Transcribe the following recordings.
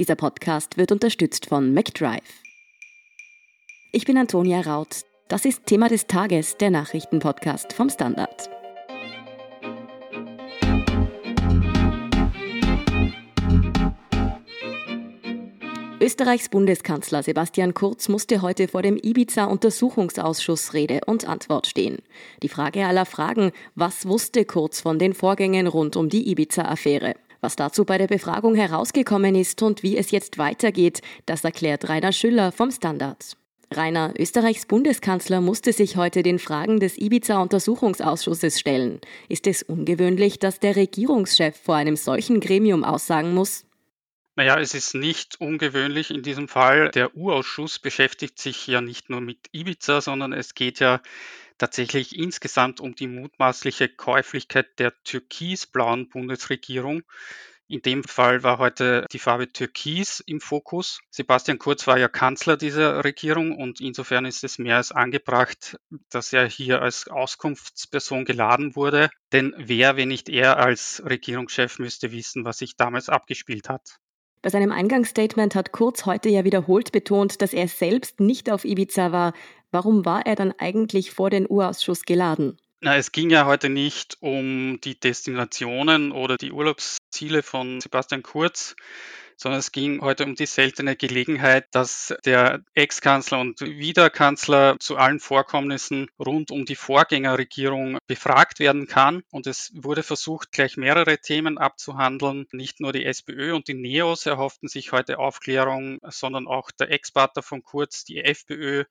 Dieser Podcast wird unterstützt von McDrive. Ich bin Antonia Raut. Das ist Thema des Tages, der Nachrichtenpodcast vom Standard. Österreichs Bundeskanzler Sebastian Kurz musste heute vor dem Ibiza-Untersuchungsausschuss Rede und Antwort stehen. Die Frage aller Fragen, was wusste Kurz von den Vorgängen rund um die Ibiza-Affäre? Was dazu bei der Befragung herausgekommen ist und wie es jetzt weitergeht, das erklärt Rainer Schüller vom Standard. Rainer, Österreichs Bundeskanzler musste sich heute den Fragen des Ibiza-Untersuchungsausschusses stellen. Ist es ungewöhnlich, dass der Regierungschef vor einem solchen Gremium aussagen muss? Naja, es ist nicht ungewöhnlich in diesem Fall. Der U-Ausschuss beschäftigt sich ja nicht nur mit Ibiza, sondern es geht ja tatsächlich insgesamt um die mutmaßliche Käuflichkeit der türkisblauen Bundesregierung. In dem Fall war heute die Farbe Türkis im Fokus. Sebastian Kurz war ja Kanzler dieser Regierung und insofern ist es mehr als angebracht, dass er hier als Auskunftsperson geladen wurde. Denn wer, wenn nicht er als Regierungschef, müsste wissen, was sich damals abgespielt hat. Bei seinem Eingangsstatement hat Kurz heute ja wiederholt betont, dass er selbst nicht auf Ibiza war. Warum war er dann eigentlich vor den Urausschuss geladen? Na, es ging ja heute nicht um die Destinationen oder die Urlaubsziele von Sebastian Kurz, sondern es ging heute um die seltene Gelegenheit, dass der Ex-Kanzler und Wiederkanzler zu allen Vorkommnissen rund um die Vorgängerregierung befragt werden kann. Und es wurde versucht, gleich mehrere Themen abzuhandeln. Nicht nur die SPÖ und die NEOS erhofften sich heute Aufklärung, sondern auch der Ex-Partner von Kurz, die FPÖ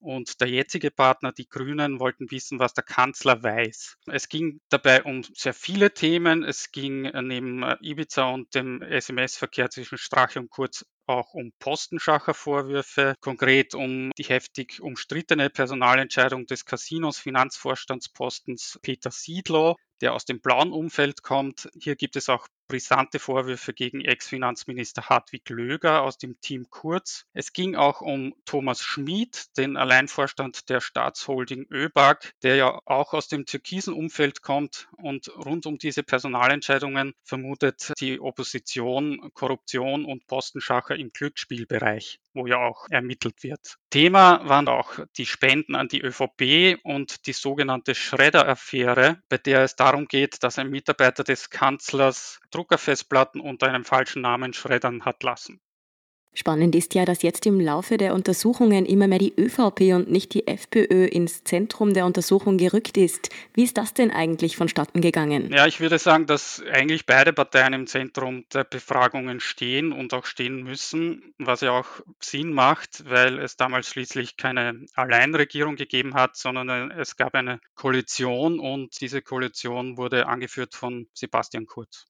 und der jetzige Partner, die Grünen, wollten wissen, was der Kanzler weiß. Es ging dabei um sehr viele Themen. Es ging äh, neben äh, Ibiza und dem SMS-Verkehr zwischen Strache und Kurz auch um Postenschacher-Vorwürfe, konkret um die heftig umstrittene Personalentscheidung des Casinos Finanzvorstandspostens Peter Siedlow, der aus dem blauen Umfeld kommt. Hier gibt es auch brisante Vorwürfe gegen Ex-Finanzminister Hartwig Löger aus dem Team Kurz. Es ging auch um Thomas Schmid, den Alleinvorstand der Staatsholding ÖBAG, der ja auch aus dem türkisen Umfeld kommt und rund um diese Personalentscheidungen vermutet die Opposition Korruption und Postenschacher im Glücksspielbereich, wo ja auch ermittelt wird. Thema waren auch die Spenden an die ÖVP und die sogenannte Schredder-Affäre, bei der es darum geht, dass ein Mitarbeiter des Kanzlers Druckerfestplatten unter einem falschen Namen schreddern hat lassen. Spannend ist ja, dass jetzt im Laufe der Untersuchungen immer mehr die ÖVP und nicht die FPÖ ins Zentrum der Untersuchung gerückt ist. Wie ist das denn eigentlich vonstatten gegangen? Ja, ich würde sagen, dass eigentlich beide Parteien im Zentrum der Befragungen stehen und auch stehen müssen, was ja auch Sinn macht, weil es damals schließlich keine Alleinregierung gegeben hat, sondern es gab eine Koalition und diese Koalition wurde angeführt von Sebastian Kurz.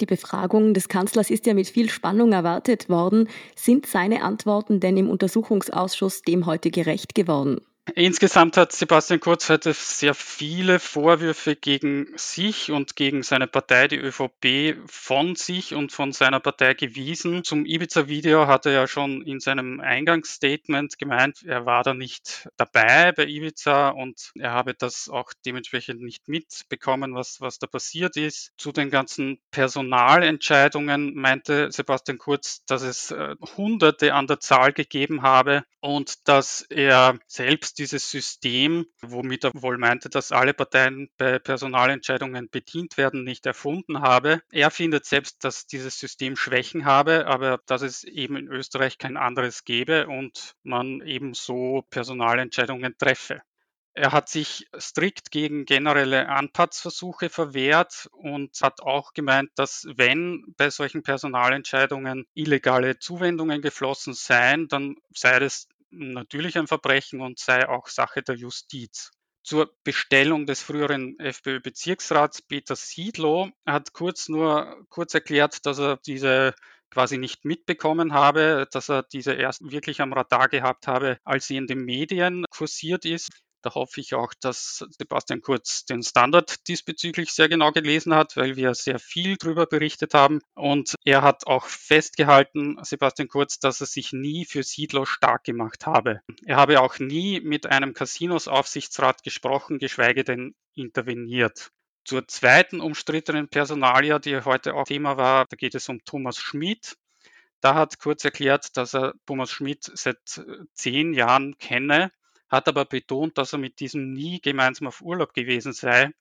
Die Befragung des Kanzlers ist ja mit viel Spannung erwartet worden. Sind seine Antworten denn im Untersuchungsausschuss dem heute gerecht geworden? Insgesamt hat Sebastian Kurz heute sehr viele Vorwürfe gegen sich und gegen seine Partei, die ÖVP, von sich und von seiner Partei gewiesen. Zum Ibiza-Video hat er ja schon in seinem Eingangsstatement gemeint, er war da nicht dabei bei Ibiza und er habe das auch dementsprechend nicht mitbekommen, was, was da passiert ist. Zu den ganzen Personalentscheidungen meinte Sebastian Kurz, dass es äh, Hunderte an der Zahl gegeben habe und dass er selbst dieses System, womit er wohl meinte, dass alle Parteien bei Personalentscheidungen bedient werden, nicht erfunden habe. Er findet selbst, dass dieses System Schwächen habe, aber dass es eben in Österreich kein anderes gäbe und man eben so Personalentscheidungen treffe. Er hat sich strikt gegen generelle Anpatzversuche verwehrt und hat auch gemeint, dass wenn bei solchen Personalentscheidungen illegale Zuwendungen geflossen seien, dann sei das natürlich ein Verbrechen und sei auch Sache der Justiz. Zur Bestellung des früheren FPÖ-Bezirksrats Peter Siedlow hat Kurz nur kurz erklärt, dass er diese quasi nicht mitbekommen habe, dass er diese erst wirklich am Radar gehabt habe, als sie in den Medien kursiert ist. Da hoffe ich auch, dass Sebastian Kurz den Standard diesbezüglich sehr genau gelesen hat, weil wir sehr viel darüber berichtet haben. Und er hat auch festgehalten, Sebastian Kurz, dass er sich nie für Siedler stark gemacht habe. Er habe auch nie mit einem Casinos-Aufsichtsrat gesprochen, geschweige denn interveniert. Zur zweiten umstrittenen Personalia, die heute auch Thema war, da geht es um Thomas Schmid. Da hat Kurz erklärt, dass er Thomas Schmidt seit zehn Jahren kenne, hat aber betont, dass er mit diesem nie gemeinsam auf Urlaub gewesen sei,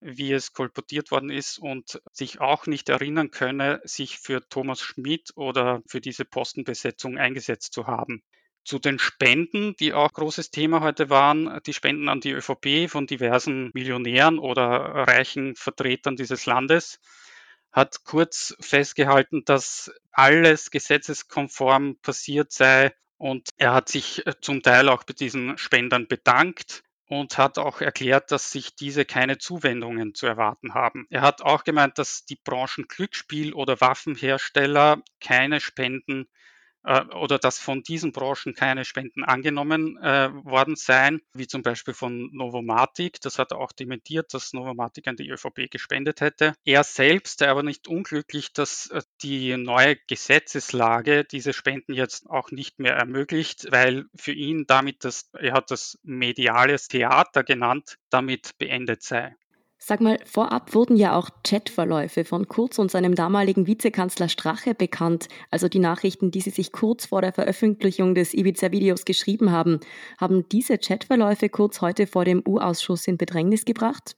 wie es kolportiert worden ist und sich auch nicht erinnern könne, sich für Thomas Schmidt oder für diese Postenbesetzung eingesetzt zu haben. Zu den Spenden, die auch großes Thema heute waren, die Spenden an die ÖVP von diversen Millionären oder reichen Vertretern dieses Landes, hat Kurz festgehalten, dass alles gesetzeskonform passiert sei und er hat sich äh, zum Teil auch bei diesen Spendern bedankt und hat auch erklärt, dass sich diese keine Zuwendungen zu erwarten haben. Er hat auch gemeint, dass die Branchen Glücksspiel oder Waffenhersteller keine Spenden oder dass von diesen Branchen keine Spenden angenommen äh, worden seien, wie zum Beispiel von Novomatic. Das hat er auch dementiert, dass Novomatic an die ÖVP gespendet hätte. Er selbst sei aber nicht unglücklich, dass äh, die neue Gesetzeslage diese Spenden jetzt auch nicht mehr ermöglicht, weil für ihn damit das, er hat das mediales Theater genannt, damit beendet sei. Sag mal, vorab wurden ja auch Chatverläufe von Kurz und seinem damaligen Vizekanzler Strache bekannt, also die Nachrichten, die sie sich kurz vor der Veröffentlichung des Ibiza-Videos geschrieben haben. Haben diese Chatverläufe Kurz heute vor dem U-Ausschuss in Bedrängnis gebracht?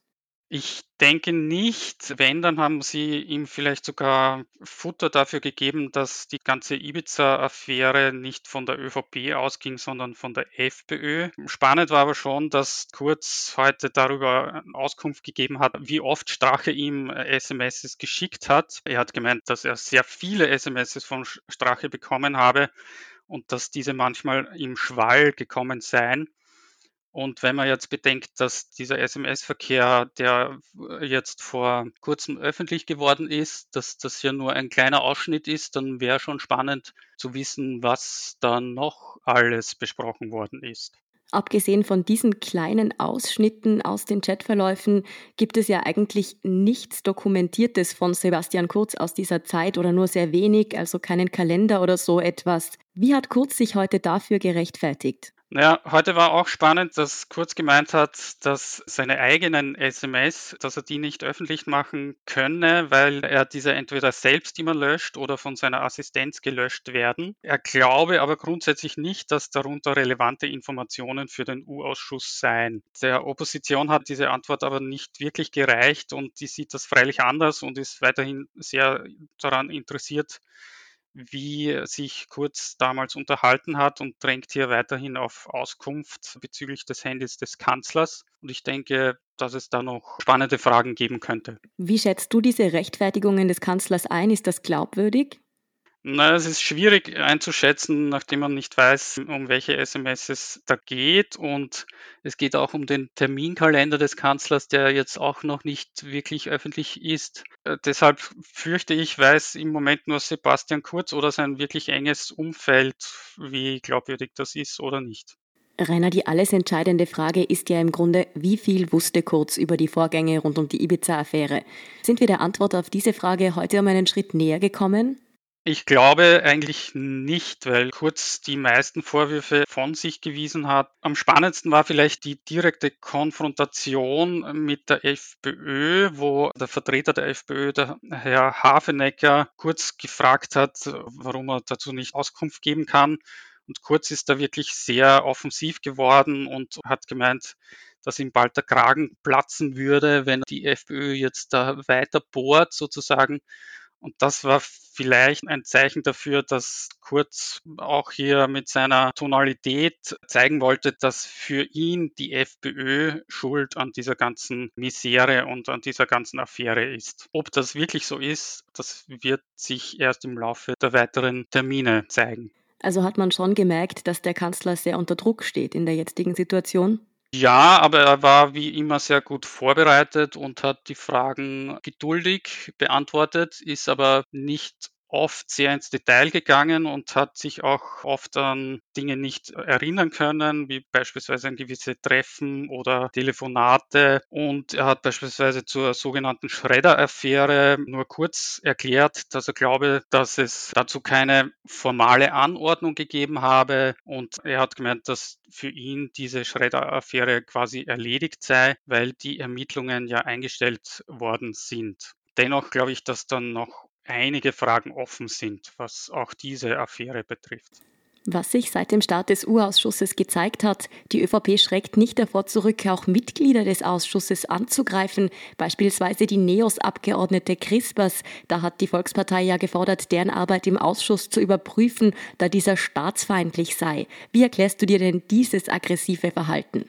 Ich denke nicht. Wenn, dann haben sie ihm vielleicht sogar Futter dafür gegeben, dass die ganze Ibiza-Affäre nicht von der ÖVP ausging, sondern von der FPÖ. Spannend war aber schon, dass Kurz heute darüber Auskunft gegeben hat, wie oft Strache ihm SMS geschickt hat. Er hat gemeint, dass er sehr viele SMS von Strache bekommen habe und dass diese manchmal im Schwall gekommen seien. Und wenn man jetzt bedenkt, dass dieser SMS-Verkehr, der jetzt vor kurzem öffentlich geworden ist, dass das ja nur ein kleiner Ausschnitt ist, dann wäre schon spannend zu wissen, was da noch alles besprochen worden ist. Abgesehen von diesen kleinen Ausschnitten aus den Chatverläufen gibt es ja eigentlich nichts Dokumentiertes von Sebastian Kurz aus dieser Zeit oder nur sehr wenig, also keinen Kalender oder so etwas. Wie hat Kurz sich heute dafür gerechtfertigt? Naja, heute war auch spannend, dass Kurz gemeint hat, dass seine eigenen SMS, dass er die nicht öffentlich machen könne, weil er diese entweder selbst immer löscht oder von seiner Assistenz gelöscht werden. Er glaube aber grundsätzlich nicht, dass darunter relevante Informationen für den U-Ausschuss seien. Der Opposition hat diese Antwort aber nicht wirklich gereicht und die sieht das freilich anders und ist weiterhin sehr daran interessiert, wie sich Kurz damals unterhalten hat und drängt hier weiterhin auf Auskunft bezüglich des Handys des Kanzlers. Und ich denke, dass es da noch spannende Fragen geben könnte. Wie schätzt du diese Rechtfertigungen des Kanzlers ein? Ist das glaubwürdig? Na, es ist schwierig einzuschätzen, nachdem man nicht weiß, um welche SMS es da geht. Und es geht auch um den Terminkalender des Kanzlers, der jetzt auch noch nicht wirklich öffentlich ist. Äh, deshalb fürchte ich, weiß im Moment nur Sebastian Kurz oder sein wirklich enges Umfeld, wie glaubwürdig das ist oder nicht. Rainer, die alles entscheidende Frage ist ja im Grunde, wie viel wusste Kurz über die Vorgänge rund um die Ibiza-Affäre? Sind wir der Antwort auf diese Frage heute um einen Schritt näher gekommen? Ich glaube eigentlich nicht, weil Kurz die meisten Vorwürfe von sich gewiesen hat. Am spannendsten war vielleicht die direkte Konfrontation mit der FPÖ, wo der Vertreter der FPÖ, der Herr Hafenecker, Kurz gefragt hat, warum er dazu nicht Auskunft geben kann. Und Kurz ist da wirklich sehr offensiv geworden und hat gemeint, dass ihm bald der Kragen platzen würde, wenn die FPÖ jetzt da weiter bohrt sozusagen. Und das war vielleicht ein Zeichen dafür, dass Kurz auch hier mit seiner Tonalität zeigen wollte, dass für ihn die FPÖ schuld an dieser ganzen Misere und an dieser ganzen Affäre ist. Ob das wirklich so ist, das wird sich erst im Laufe der weiteren Termine zeigen. Also hat man schon gemerkt, dass der Kanzler sehr unter Druck steht in der jetzigen Situation? Ja, aber er war wie immer sehr gut vorbereitet und hat die Fragen geduldig beantwortet, ist aber nicht oft sehr ins Detail gegangen und hat sich auch oft an Dinge nicht erinnern können, wie beispielsweise an gewisse Treffen oder Telefonate. Und er hat beispielsweise zur sogenannten Schredder-Affäre nur kurz erklärt, dass er glaube, dass es dazu keine formale Anordnung gegeben habe. Und er hat gemeint, dass für ihn diese Schredder-Affäre quasi erledigt sei, weil die Ermittlungen ja eingestellt worden sind. Dennoch glaube ich, dass dann noch einige Fragen offen sind, was auch diese Affäre betrifft. Was sich seit dem Start des U-Ausschusses gezeigt hat, die ÖVP schreckt nicht davor zurück, auch Mitglieder des Ausschusses anzugreifen, beispielsweise die NEOS-Abgeordnete Crispers. Da hat die Volkspartei ja gefordert, deren Arbeit im Ausschuss zu überprüfen, da dieser staatsfeindlich sei. Wie erklärst du dir denn dieses aggressive Verhalten?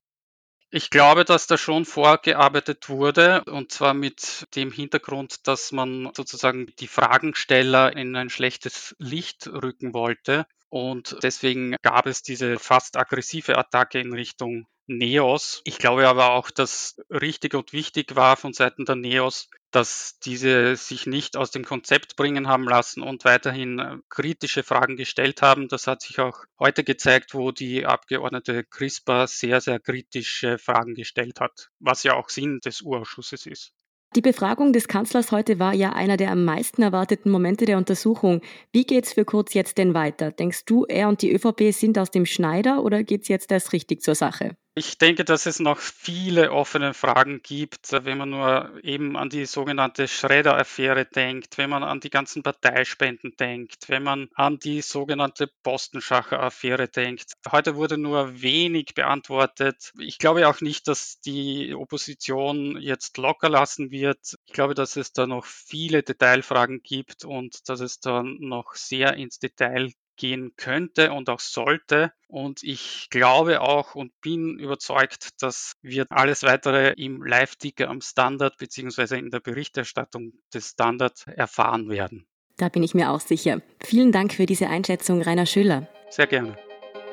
Ich glaube, dass da schon vorgearbeitet wurde und zwar mit dem Hintergrund, dass man sozusagen die Fragensteller in ein schlechtes Licht rücken wollte. Und deswegen gab es diese fast aggressive Attacke in Richtung Neos. Ich glaube aber auch, dass richtig und wichtig war von Seiten der Neos, dass diese sich nicht aus dem Konzept bringen haben lassen und weiterhin äh, kritische Fragen gestellt haben. Das hat sich auch heute gezeigt, wo die Abgeordnete CRISPR sehr, sehr kritische Fragen gestellt hat, was ja auch Sinn des Urausschusses ist. Die Befragung des Kanzlers heute war ja einer der am meisten erwarteten Momente der Untersuchung. Wie geht's für Kurz jetzt denn weiter? Denkst du, er und die ÖVP sind aus dem Schneider oder geht's jetzt erst richtig zur Sache? Ich denke, dass es noch viele offene Fragen gibt, wenn man nur eben an die sogenannte Schredder-Affäre denkt, wenn man an die ganzen Parteispenden denkt, wenn man an die sogenannte Postenschacher-Affäre denkt. Heute wurde nur wenig beantwortet. Ich glaube auch nicht, dass die Opposition jetzt locker lassen wird. Ich glaube, dass es da noch viele Detailfragen gibt und dass es da noch sehr ins Detail gehen könnte und auch sollte. Und ich glaube auch und bin überzeugt, dass wir alles weitere im Live-Ticker am Standard beziehungsweise in der Berichterstattung des Standard erfahren werden. Da bin ich mir auch sicher. Vielen Dank für diese Einschätzung, Rainer Schüller. Sehr gerne.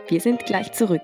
Wir sind gleich zurück.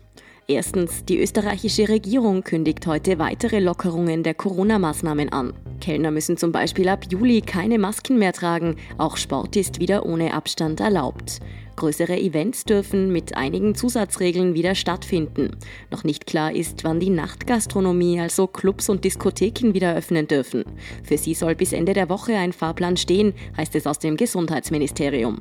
Erstens, die österreichische Regierung kündigt heute weitere Lockerungen der Corona-Maßnahmen an. Kellner müssen zum Beispiel ab Juli keine Masken mehr tragen, auch Sport ist wieder ohne Abstand erlaubt. Größere Events dürfen mit einigen Zusatzregeln wieder stattfinden. Noch nicht klar ist, wann die Nachtgastronomie, also Clubs und Diskotheken wieder öffnen dürfen. Für sie soll bis Ende der Woche ein Fahrplan stehen, heißt es aus dem Gesundheitsministerium.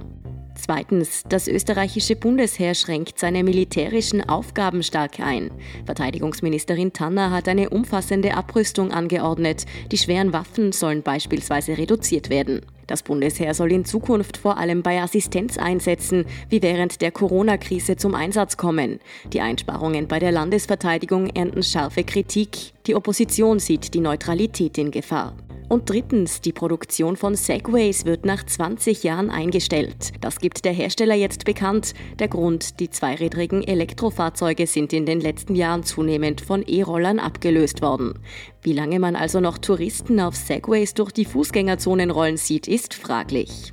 Zweitens, das österreichische Bundesheer schränkt seine militärischen Aufgaben stark ein. Verteidigungsministerin Tanner hat eine umfassende Abrüstung angeordnet. Die schweren Waffen sollen beispielsweise reduziert werden. Das Bundesheer soll in Zukunft vor allem bei Assistenzeinsätzen wie während der Corona-Krise zum Einsatz kommen. Die Einsparungen bei der Landesverteidigung ernten scharfe Kritik. Die Opposition sieht die Neutralität in Gefahr. Und drittens, die Produktion von Segways wird nach 20 Jahren eingestellt. Das gibt der Hersteller jetzt bekannt. Der Grund, die zweirädrigen Elektrofahrzeuge sind in den letzten Jahren zunehmend von E-Rollern abgelöst worden. Wie lange man also noch Touristen auf Segways durch die Fußgängerzonen rollen sieht, ist fraglich.